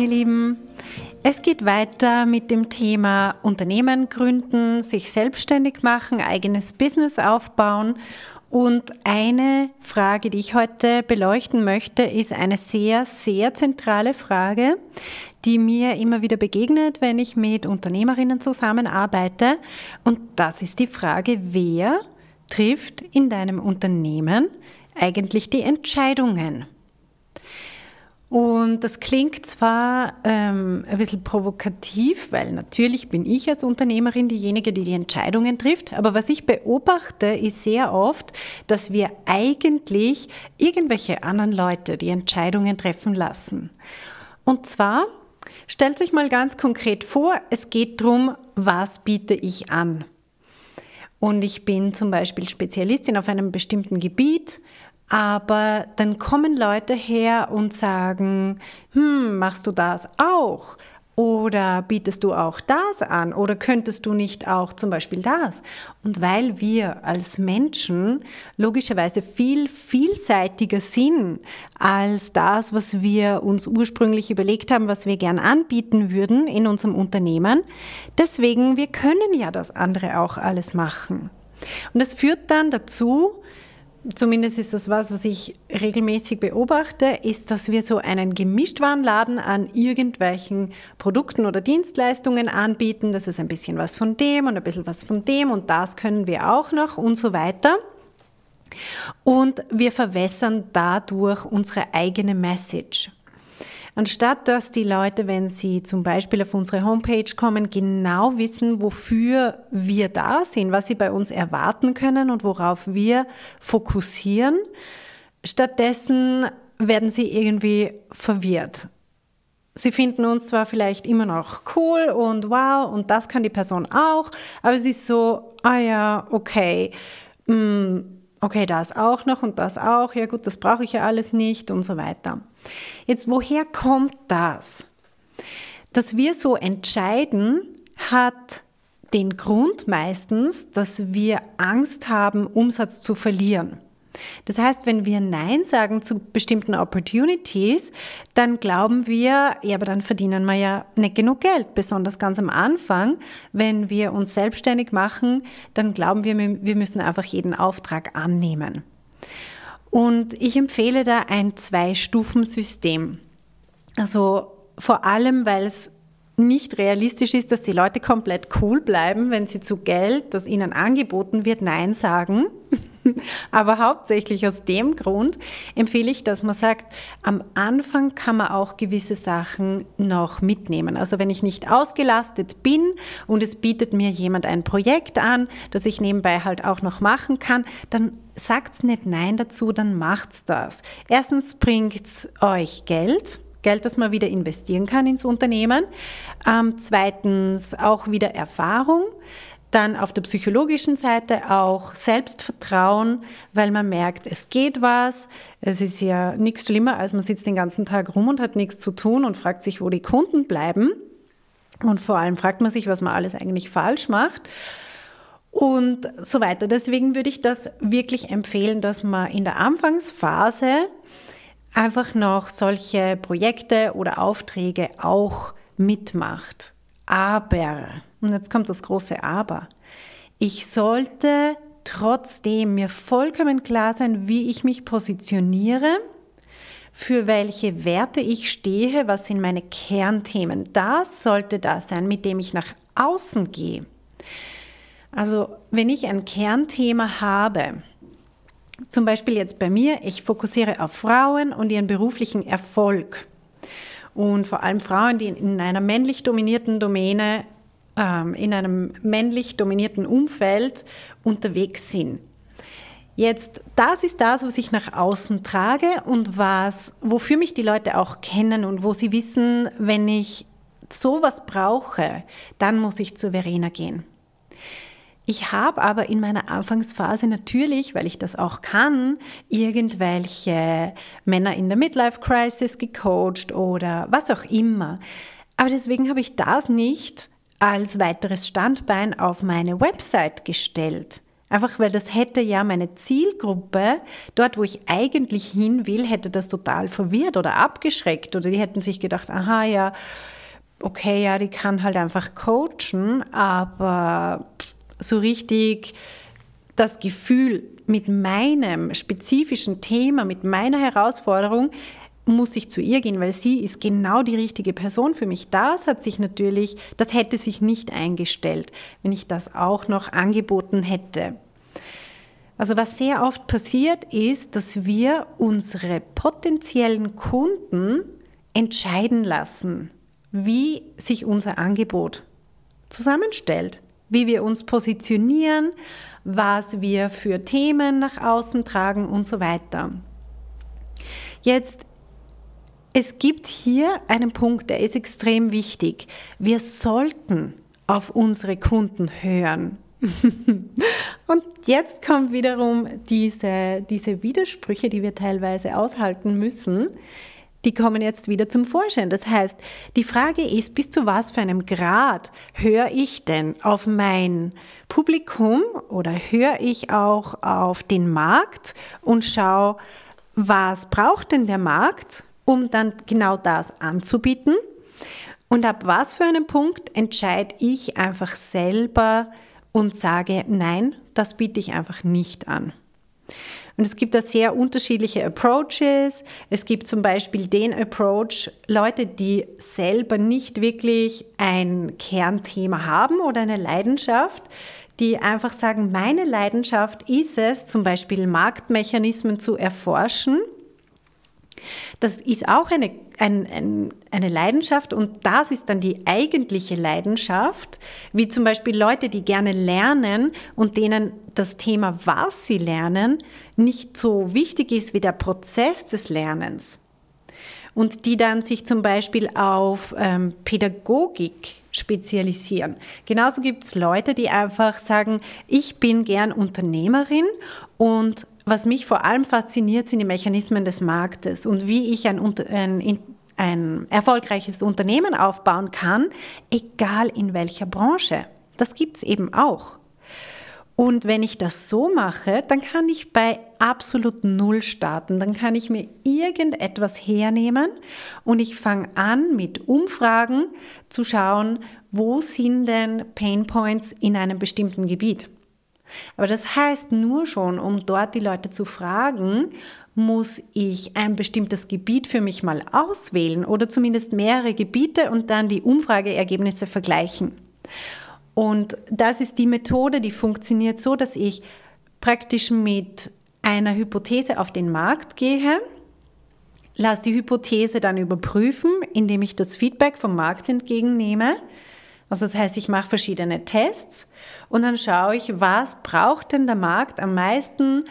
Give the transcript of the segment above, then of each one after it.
Meine Lieben. Es geht weiter mit dem Thema Unternehmen gründen, sich selbstständig machen, eigenes Business aufbauen. Und eine Frage, die ich heute beleuchten möchte, ist eine sehr, sehr zentrale Frage, die mir immer wieder begegnet, wenn ich mit Unternehmerinnen zusammenarbeite. Und das ist die Frage, wer trifft in deinem Unternehmen eigentlich die Entscheidungen? Und das klingt zwar ähm, ein bisschen provokativ, weil natürlich bin ich als Unternehmerin diejenige, die die Entscheidungen trifft. Aber was ich beobachte, ist sehr oft, dass wir eigentlich irgendwelche anderen Leute die Entscheidungen treffen lassen. Und zwar, stellt euch mal ganz konkret vor, es geht darum, was biete ich an. Und ich bin zum Beispiel Spezialistin auf einem bestimmten Gebiet aber dann kommen Leute her und sagen, hm, machst du das auch? Oder bietest du auch das an? Oder könntest du nicht auch zum Beispiel das? Und weil wir als Menschen logischerweise viel vielseitiger sind als das, was wir uns ursprünglich überlegt haben, was wir gern anbieten würden in unserem Unternehmen, deswegen, wir können ja das andere auch alles machen. Und das führt dann dazu, zumindest ist das was, was ich regelmäßig beobachte, ist, dass wir so einen Gemischtwarenladen an irgendwelchen Produkten oder Dienstleistungen anbieten. Das ist ein bisschen was von dem und ein bisschen was von dem und das können wir auch noch und so weiter. Und wir verwässern dadurch unsere eigene Message. Anstatt dass die Leute, wenn sie zum Beispiel auf unsere Homepage kommen, genau wissen, wofür wir da sind, was sie bei uns erwarten können und worauf wir fokussieren, stattdessen werden sie irgendwie verwirrt. Sie finden uns zwar vielleicht immer noch cool und wow und das kann die Person auch, aber es ist so, ah ja, okay, mh, mm, okay, das auch noch und das auch, ja gut, das brauche ich ja alles nicht und so weiter. Jetzt, woher kommt das? Dass wir so entscheiden, hat den Grund meistens, dass wir Angst haben, Umsatz zu verlieren. Das heißt, wenn wir Nein sagen zu bestimmten Opportunities, dann glauben wir, ja, aber dann verdienen wir ja nicht genug Geld. Besonders ganz am Anfang, wenn wir uns selbstständig machen, dann glauben wir, wir müssen einfach jeden Auftrag annehmen. Und ich empfehle da ein Zwei-Stufen-System. Also vor allem, weil es nicht realistisch ist, dass die Leute komplett cool bleiben, wenn sie zu Geld, das ihnen angeboten wird, Nein sagen. Aber hauptsächlich aus dem Grund empfehle ich, dass man sagt, am Anfang kann man auch gewisse Sachen noch mitnehmen. Also wenn ich nicht ausgelastet bin und es bietet mir jemand ein Projekt an, das ich nebenbei halt auch noch machen kann, dann sagt's nicht Nein dazu, dann macht's das. Erstens bringt's euch Geld, Geld, das man wieder investieren kann ins Unternehmen. Ähm, zweitens auch wieder Erfahrung. Dann auf der psychologischen Seite auch Selbstvertrauen, weil man merkt, es geht was. Es ist ja nichts schlimmer, als man sitzt den ganzen Tag rum und hat nichts zu tun und fragt sich, wo die Kunden bleiben. Und vor allem fragt man sich, was man alles eigentlich falsch macht und so weiter. Deswegen würde ich das wirklich empfehlen, dass man in der Anfangsphase einfach noch solche Projekte oder Aufträge auch mitmacht. Aber, und jetzt kommt das große Aber, ich sollte trotzdem mir vollkommen klar sein, wie ich mich positioniere, für welche Werte ich stehe, was sind meine Kernthemen. Das sollte das sein, mit dem ich nach außen gehe. Also wenn ich ein Kernthema habe, zum Beispiel jetzt bei mir, ich fokussiere auf Frauen und ihren beruflichen Erfolg. Und vor allem Frauen, die in einer männlich dominierten Domäne, ähm, in einem männlich dominierten Umfeld unterwegs sind. Jetzt, das ist das, was ich nach außen trage und was, wofür mich die Leute auch kennen und wo sie wissen, wenn ich sowas brauche, dann muss ich zu Verena gehen. Ich habe aber in meiner Anfangsphase natürlich, weil ich das auch kann, irgendwelche Männer in der Midlife Crisis gecoacht oder was auch immer. Aber deswegen habe ich das nicht als weiteres Standbein auf meine Website gestellt. Einfach weil das hätte ja meine Zielgruppe, dort wo ich eigentlich hin will, hätte das total verwirrt oder abgeschreckt oder die hätten sich gedacht, aha, ja, okay, ja, die kann halt einfach coachen, aber so richtig das Gefühl mit meinem spezifischen Thema, mit meiner Herausforderung, muss ich zu ihr gehen, weil sie ist genau die richtige Person für mich. Das hat sich natürlich, das hätte sich nicht eingestellt, wenn ich das auch noch angeboten hätte. Also was sehr oft passiert ist, dass wir unsere potenziellen Kunden entscheiden lassen, wie sich unser Angebot zusammenstellt wie wir uns positionieren, was wir für Themen nach außen tragen und so weiter. Jetzt, es gibt hier einen Punkt, der ist extrem wichtig. Wir sollten auf unsere Kunden hören. und jetzt kommen wiederum diese, diese Widersprüche, die wir teilweise aushalten müssen die kommen jetzt wieder zum Vorschein. Das heißt, die Frage ist, bis zu was für einem Grad höre ich denn auf mein Publikum oder höre ich auch auf den Markt und schaue, was braucht denn der Markt, um dann genau das anzubieten? Und ab was für einem Punkt entscheide ich einfach selber und sage, nein, das biete ich einfach nicht an. Und es gibt da sehr unterschiedliche Approaches. Es gibt zum Beispiel den Approach, Leute, die selber nicht wirklich ein Kernthema haben oder eine Leidenschaft, die einfach sagen, meine Leidenschaft ist es, zum Beispiel Marktmechanismen zu erforschen das ist auch eine, ein, ein, eine Leidenschaft und das ist dann die eigentliche Leidenschaft, wie zum Beispiel Leute, die gerne lernen und denen das Thema, was sie lernen, nicht so wichtig ist wie der Prozess des Lernens. Und die dann sich zum Beispiel auf ähm, Pädagogik spezialisieren. Genauso gibt es Leute, die einfach sagen, ich bin gern Unternehmerin und was mich vor allem fasziniert, sind die Mechanismen des Marktes und wie ich ein, ein, ein erfolgreiches Unternehmen aufbauen kann, egal in welcher Branche. Das gibt es eben auch. Und wenn ich das so mache, dann kann ich bei absolut Null starten. Dann kann ich mir irgendetwas hernehmen und ich fange an mit Umfragen zu schauen, wo sind denn Pain Points in einem bestimmten Gebiet. Aber das heißt nur schon, um dort die Leute zu fragen, muss ich ein bestimmtes Gebiet für mich mal auswählen oder zumindest mehrere Gebiete und dann die Umfrageergebnisse vergleichen. Und das ist die Methode, die funktioniert so, dass ich praktisch mit einer Hypothese auf den Markt gehe, lasse die Hypothese dann überprüfen, indem ich das Feedback vom Markt entgegennehme also das heißt, ich mache verschiedene Tests und dann schaue ich, was braucht denn der Markt am meisten.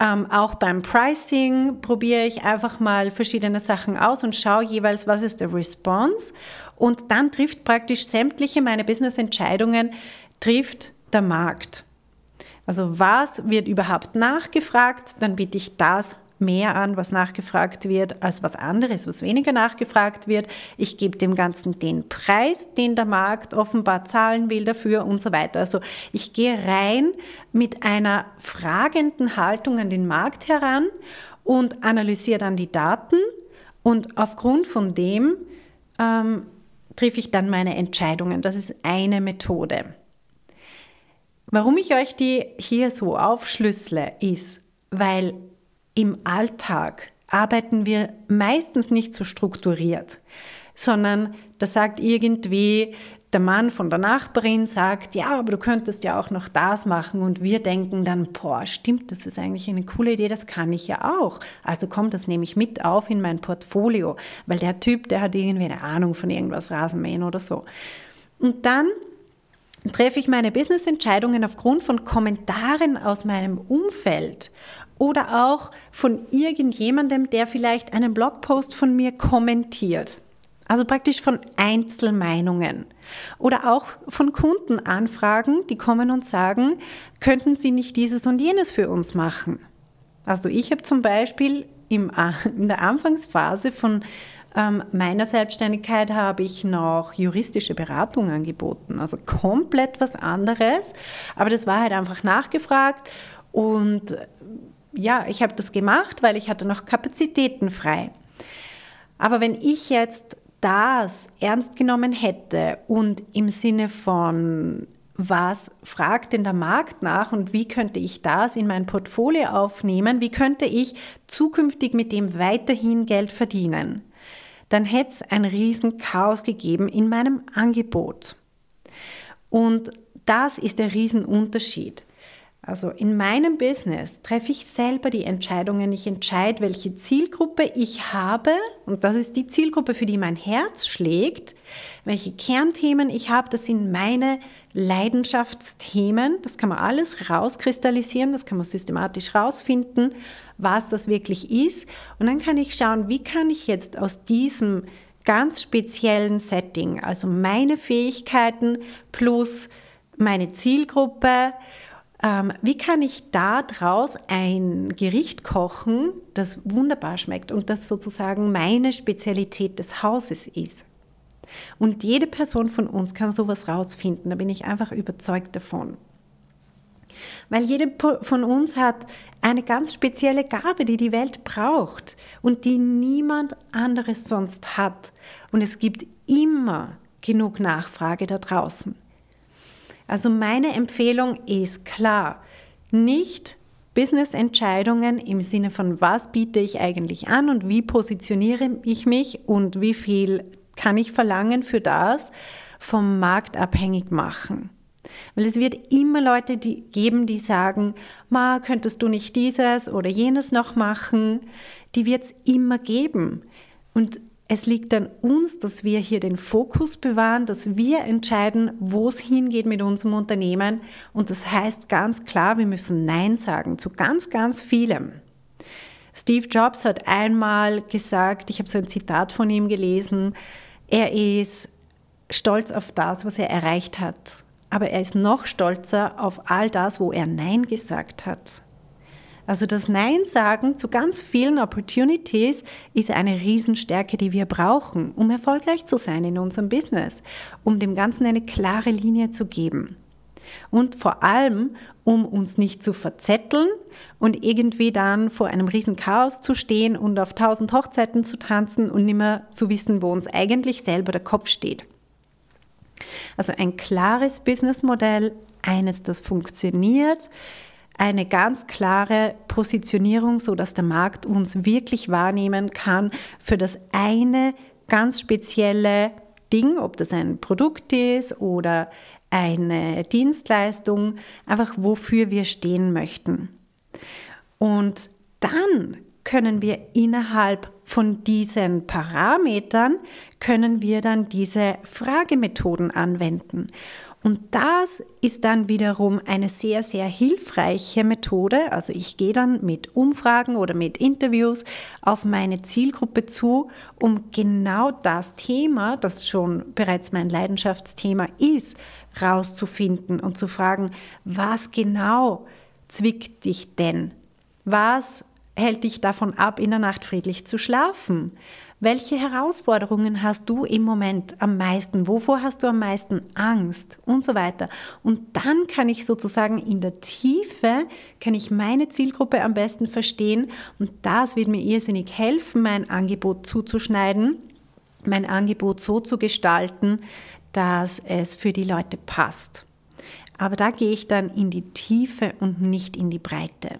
Ähm, auch beim Pricing probiere ich einfach mal verschiedene Sachen aus und schaue jeweils, was ist der Response. Und dann trifft praktisch sämtliche meine Business-Entscheidungen, trifft der Markt. Also was wird überhaupt nachgefragt, dann biete ich das mehr an, was nachgefragt wird, als was anderes, was weniger nachgefragt wird. Ich gebe dem Ganzen den Preis, den der Markt offenbar zahlen will dafür und so weiter. Also ich gehe rein mit einer fragenden Haltung an den Markt heran und analysiere dann die Daten und aufgrund von dem ähm, treffe ich dann meine Entscheidungen. Das ist eine Methode. Warum ich euch die hier so aufschlüssele, ist, weil im Alltag arbeiten wir meistens nicht so strukturiert, sondern da sagt irgendwie der Mann von der Nachbarin sagt, ja, aber du könntest ja auch noch das machen und wir denken dann, boah, stimmt, das ist eigentlich eine coole Idee, das kann ich ja auch. Also komm, das nehme ich mit auf in mein Portfolio, weil der Typ, der hat irgendwie eine Ahnung von irgendwas Rasenmähen oder so. Und dann treffe ich meine Business-Entscheidungen aufgrund von Kommentaren aus meinem Umfeld oder auch von irgendjemandem, der vielleicht einen Blogpost von mir kommentiert. Also praktisch von Einzelmeinungen. Oder auch von Kundenanfragen, die kommen und sagen, könnten Sie nicht dieses und jenes für uns machen? Also ich habe zum Beispiel im, in der Anfangsphase von ähm, meiner Selbstständigkeit habe ich noch juristische Beratung angeboten, also komplett was anderes. Aber das war halt einfach nachgefragt und ja, ich habe das gemacht, weil ich hatte noch Kapazitäten frei. Aber wenn ich jetzt das ernst genommen hätte und im Sinne von was fragt denn der Markt nach und wie könnte ich das in mein Portfolio aufnehmen, wie könnte ich zukünftig mit dem weiterhin Geld verdienen, dann hätte es ein Riesenchaos gegeben in meinem Angebot. Und das ist der Riesenunterschied. Also in meinem Business treffe ich selber die Entscheidungen. Ich entscheide, welche Zielgruppe ich habe. Und das ist die Zielgruppe, für die mein Herz schlägt. Welche Kernthemen ich habe, das sind meine Leidenschaftsthemen. Das kann man alles rauskristallisieren, das kann man systematisch rausfinden, was das wirklich ist. Und dann kann ich schauen, wie kann ich jetzt aus diesem ganz speziellen Setting, also meine Fähigkeiten plus meine Zielgruppe, ähm, wie kann ich da draus ein Gericht kochen, das wunderbar schmeckt und das sozusagen meine Spezialität des Hauses ist? Und jede Person von uns kann sowas rausfinden, da bin ich einfach überzeugt davon. Weil jede von uns hat eine ganz spezielle Gabe, die die Welt braucht und die niemand anderes sonst hat. Und es gibt immer genug Nachfrage da draußen. Also meine Empfehlung ist klar, nicht Business-Entscheidungen im Sinne von, was biete ich eigentlich an und wie positioniere ich mich und wie viel kann ich verlangen für das, vom Markt abhängig machen. Weil es wird immer Leute die geben, die sagen, Ma, könntest du nicht dieses oder jenes noch machen? Die wird es immer geben. Und es liegt an uns, dass wir hier den Fokus bewahren, dass wir entscheiden, wo es hingeht mit unserem Unternehmen. Und das heißt ganz klar, wir müssen Nein sagen zu ganz, ganz vielem. Steve Jobs hat einmal gesagt, ich habe so ein Zitat von ihm gelesen, er ist stolz auf das, was er erreicht hat. Aber er ist noch stolzer auf all das, wo er Nein gesagt hat. Also das Nein sagen zu ganz vielen Opportunities ist eine Riesenstärke, die wir brauchen, um erfolgreich zu sein in unserem Business, um dem Ganzen eine klare Linie zu geben. Und vor allem, um uns nicht zu verzetteln und irgendwie dann vor einem riesen Chaos zu stehen und auf tausend Hochzeiten zu tanzen und nicht mehr zu wissen, wo uns eigentlich selber der Kopf steht. Also ein klares Businessmodell, eines, das funktioniert, eine ganz klare Positionierung, so dass der Markt uns wirklich wahrnehmen kann für das eine ganz spezielle Ding, ob das ein Produkt ist oder eine Dienstleistung, einfach wofür wir stehen möchten. Und dann können wir innerhalb von diesen Parametern, können wir dann diese Fragemethoden anwenden. Und das ist dann wiederum eine sehr, sehr hilfreiche Methode. Also ich gehe dann mit Umfragen oder mit Interviews auf meine Zielgruppe zu, um genau das Thema, das schon bereits mein Leidenschaftsthema ist, rauszufinden und zu fragen, was genau zwickt dich denn? Was hält dich davon ab, in der Nacht friedlich zu schlafen? Welche Herausforderungen hast du im Moment am meisten? Wovor hast du am meisten Angst? Und so weiter. Und dann kann ich sozusagen in der Tiefe, kann ich meine Zielgruppe am besten verstehen und das wird mir irrsinnig helfen, mein Angebot zuzuschneiden, mein Angebot so zu gestalten, dass es für die Leute passt. Aber da gehe ich dann in die Tiefe und nicht in die Breite.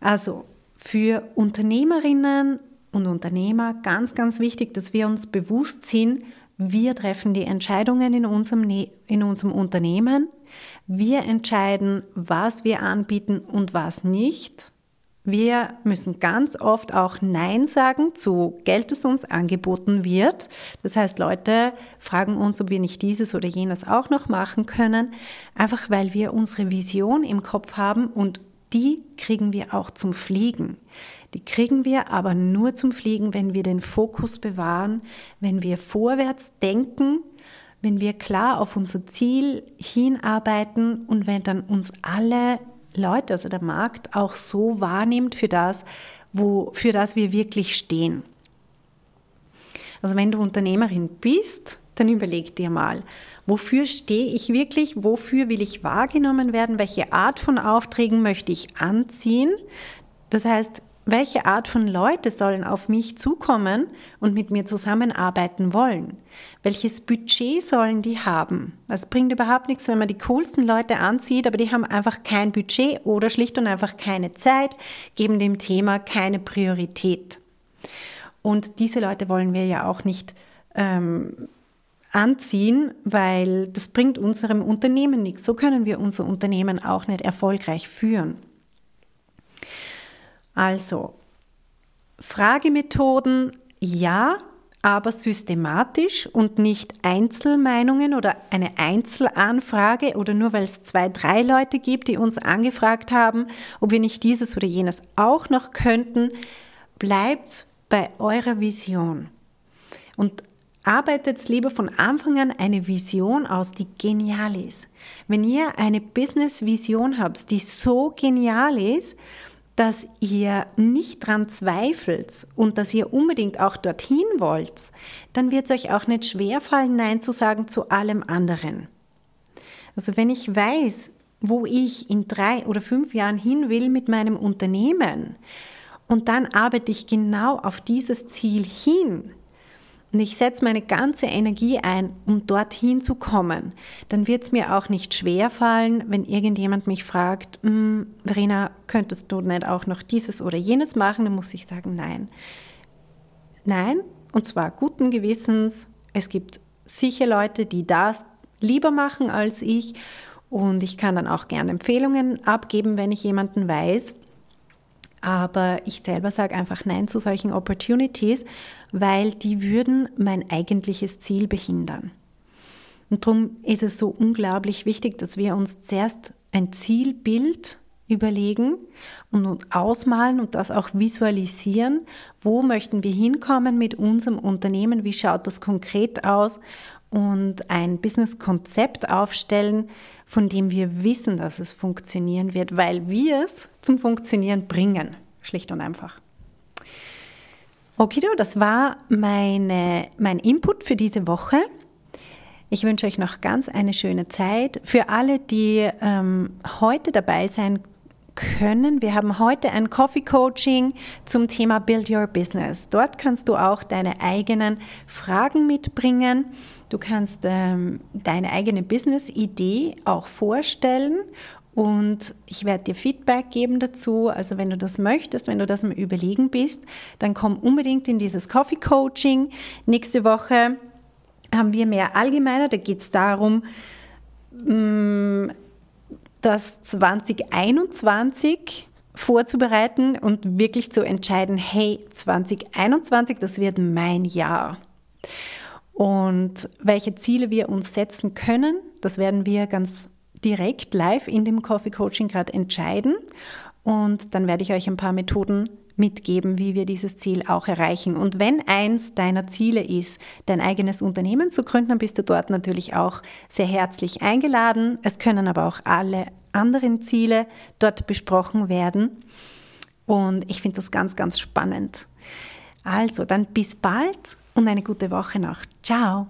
Also für Unternehmerinnen und Unternehmer ganz, ganz wichtig, dass wir uns bewusst sind, wir treffen die Entscheidungen in unserem, ne-, in unserem Unternehmen. Wir entscheiden, was wir anbieten und was nicht. Wir müssen ganz oft auch Nein sagen zu Geld, das uns angeboten wird. Das heißt, Leute fragen uns, ob wir nicht dieses oder jenes auch noch machen können, einfach weil wir unsere Vision im Kopf haben und die kriegen wir auch zum Fliegen. Die kriegen wir aber nur zum Fliegen, wenn wir den Fokus bewahren, wenn wir vorwärts denken, wenn wir klar auf unser Ziel hinarbeiten und wenn dann uns alle Leute, also der Markt, auch so wahrnimmt für das, wo, für das wir wirklich stehen. Also wenn du Unternehmerin bist, dann überleg dir mal, wofür stehe ich wirklich, wofür will ich wahrgenommen werden, welche Art von Aufträgen möchte ich anziehen. Das heißt, welche Art von Leute sollen auf mich zukommen und mit mir zusammenarbeiten wollen? Welches Budget sollen die haben? Es bringt überhaupt nichts, wenn man die coolsten Leute anzieht, aber die haben einfach kein Budget oder schlicht und einfach keine Zeit, geben dem Thema keine Priorität. Und diese Leute wollen wir ja auch nicht ähm, anziehen, weil das bringt unserem Unternehmen nichts. So können wir unser Unternehmen auch nicht erfolgreich führen. Also, Fragemethoden ja, aber systematisch und nicht Einzelmeinungen oder eine Einzelanfrage oder nur weil es zwei, drei Leute gibt, die uns angefragt haben, ob wir nicht dieses oder jenes auch noch könnten, bleibt bei eurer Vision. Und arbeitet lieber von Anfang an eine Vision aus, die genial ist. Wenn ihr eine Business-Vision habt, die so genial ist dass ihr nicht dran zweifelt und dass ihr unbedingt auch dorthin wollt, dann wird es euch auch nicht schwerfallen, Nein zu sagen zu allem anderen. Also wenn ich weiß, wo ich in drei oder fünf Jahren hin will mit meinem Unternehmen und dann arbeite ich genau auf dieses Ziel hin, und ich setze meine ganze Energie ein, um dorthin zu kommen, dann wird es mir auch nicht schwer fallen, wenn irgendjemand mich fragt, hm, Verena, könntest du nicht auch noch dieses oder jenes machen? Dann muss ich sagen, nein. Nein, und zwar guten Gewissens. Es gibt sicher Leute, die das lieber machen als ich. Und ich kann dann auch gerne Empfehlungen abgeben, wenn ich jemanden weiß. Aber ich selber sage einfach Nein zu solchen Opportunities, weil die würden mein eigentliches Ziel behindern. Und darum ist es so unglaublich wichtig, dass wir uns zuerst ein Zielbild überlegen und ausmalen und das auch visualisieren. Wo möchten wir hinkommen mit unserem Unternehmen? Wie schaut das konkret aus? Und ein Business-Konzept aufstellen, von dem wir wissen, dass es funktionieren wird, weil wir es zum Funktionieren bringen. Schlicht und einfach. Okido, das war meine, mein Input für diese Woche. Ich wünsche euch noch ganz eine schöne Zeit. Für alle, die ähm, heute dabei sein können, wir haben heute ein Coffee Coaching zum Thema Build Your Business. Dort kannst du auch deine eigenen Fragen mitbringen. Du kannst ähm, deine eigene Business-Idee auch vorstellen und ich werde dir Feedback geben dazu. Also wenn du das möchtest, wenn du das am Überlegen bist, dann komm unbedingt in dieses Coffee Coaching. Nächste Woche haben wir mehr allgemeiner. Da geht es darum, mm, das 2021 vorzubereiten und wirklich zu entscheiden, hey, 2021, das wird mein Jahr. Und welche Ziele wir uns setzen können, das werden wir ganz direkt live in dem Coffee Coaching gerade entscheiden. Und dann werde ich euch ein paar Methoden mitgeben, wie wir dieses Ziel auch erreichen. Und wenn eins deiner Ziele ist, dein eigenes Unternehmen zu gründen, dann bist du dort natürlich auch sehr herzlich eingeladen. Es können aber auch alle anderen Ziele dort besprochen werden. Und ich finde das ganz, ganz spannend. Also, dann bis bald und eine gute Woche noch. Ciao.